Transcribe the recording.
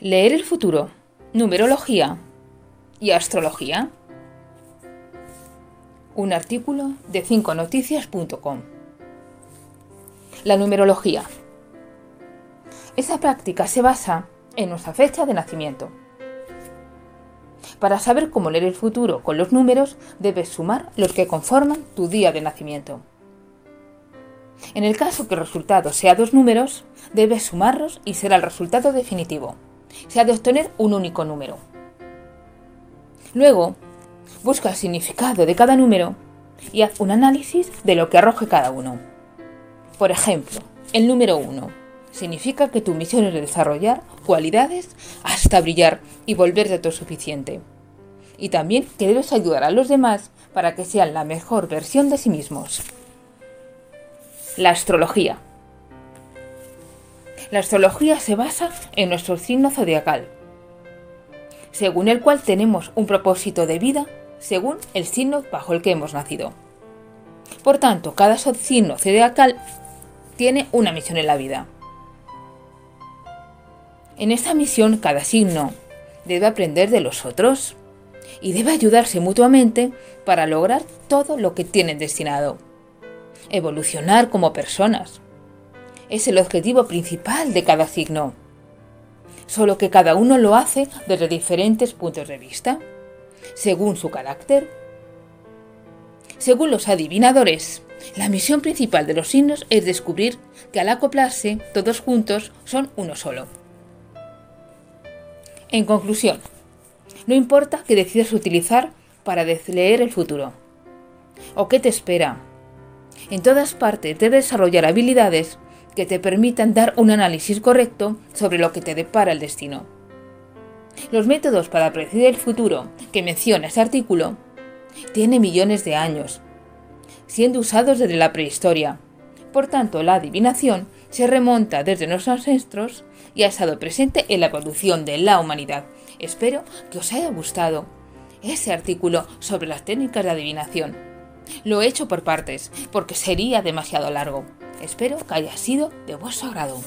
Leer el futuro, numerología y astrología. Un artículo de 5noticias.com. La numerología. Esa práctica se basa en nuestra fecha de nacimiento. Para saber cómo leer el futuro con los números, debes sumar los que conforman tu día de nacimiento. En el caso que el resultado sea dos números, debes sumarlos y será el resultado definitivo se ha de obtener un único número. Luego, busca el significado de cada número y haz un análisis de lo que arroje cada uno. Por ejemplo, el número 1 significa que tu misión es desarrollar cualidades hasta brillar y volverte todo suficiente. Y también que debes ayudar a los demás para que sean la mejor versión de sí mismos. La astrología. La astrología se basa en nuestro signo zodiacal, según el cual tenemos un propósito de vida según el signo bajo el que hemos nacido. Por tanto, cada signo zodiacal tiene una misión en la vida. En esta misión, cada signo debe aprender de los otros y debe ayudarse mutuamente para lograr todo lo que tienen destinado. Evolucionar como personas, es el objetivo principal de cada signo, solo que cada uno lo hace desde diferentes puntos de vista, según su carácter. Según los adivinadores, la misión principal de los signos es descubrir que al acoplarse todos juntos son uno solo. En conclusión, no importa que decidas utilizar para leer el futuro o qué te espera. En todas partes debes desarrollar habilidades que te permitan dar un análisis correcto sobre lo que te depara el destino. Los métodos para predecir el futuro que menciona este artículo tienen millones de años, siendo usados desde la prehistoria. Por tanto, la adivinación se remonta desde nuestros ancestros y ha estado presente en la producción de la humanidad. Espero que os haya gustado ese artículo sobre las técnicas de adivinación. Lo he hecho por partes, porque sería demasiado largo. Espero que haya sido de vuestro agrado.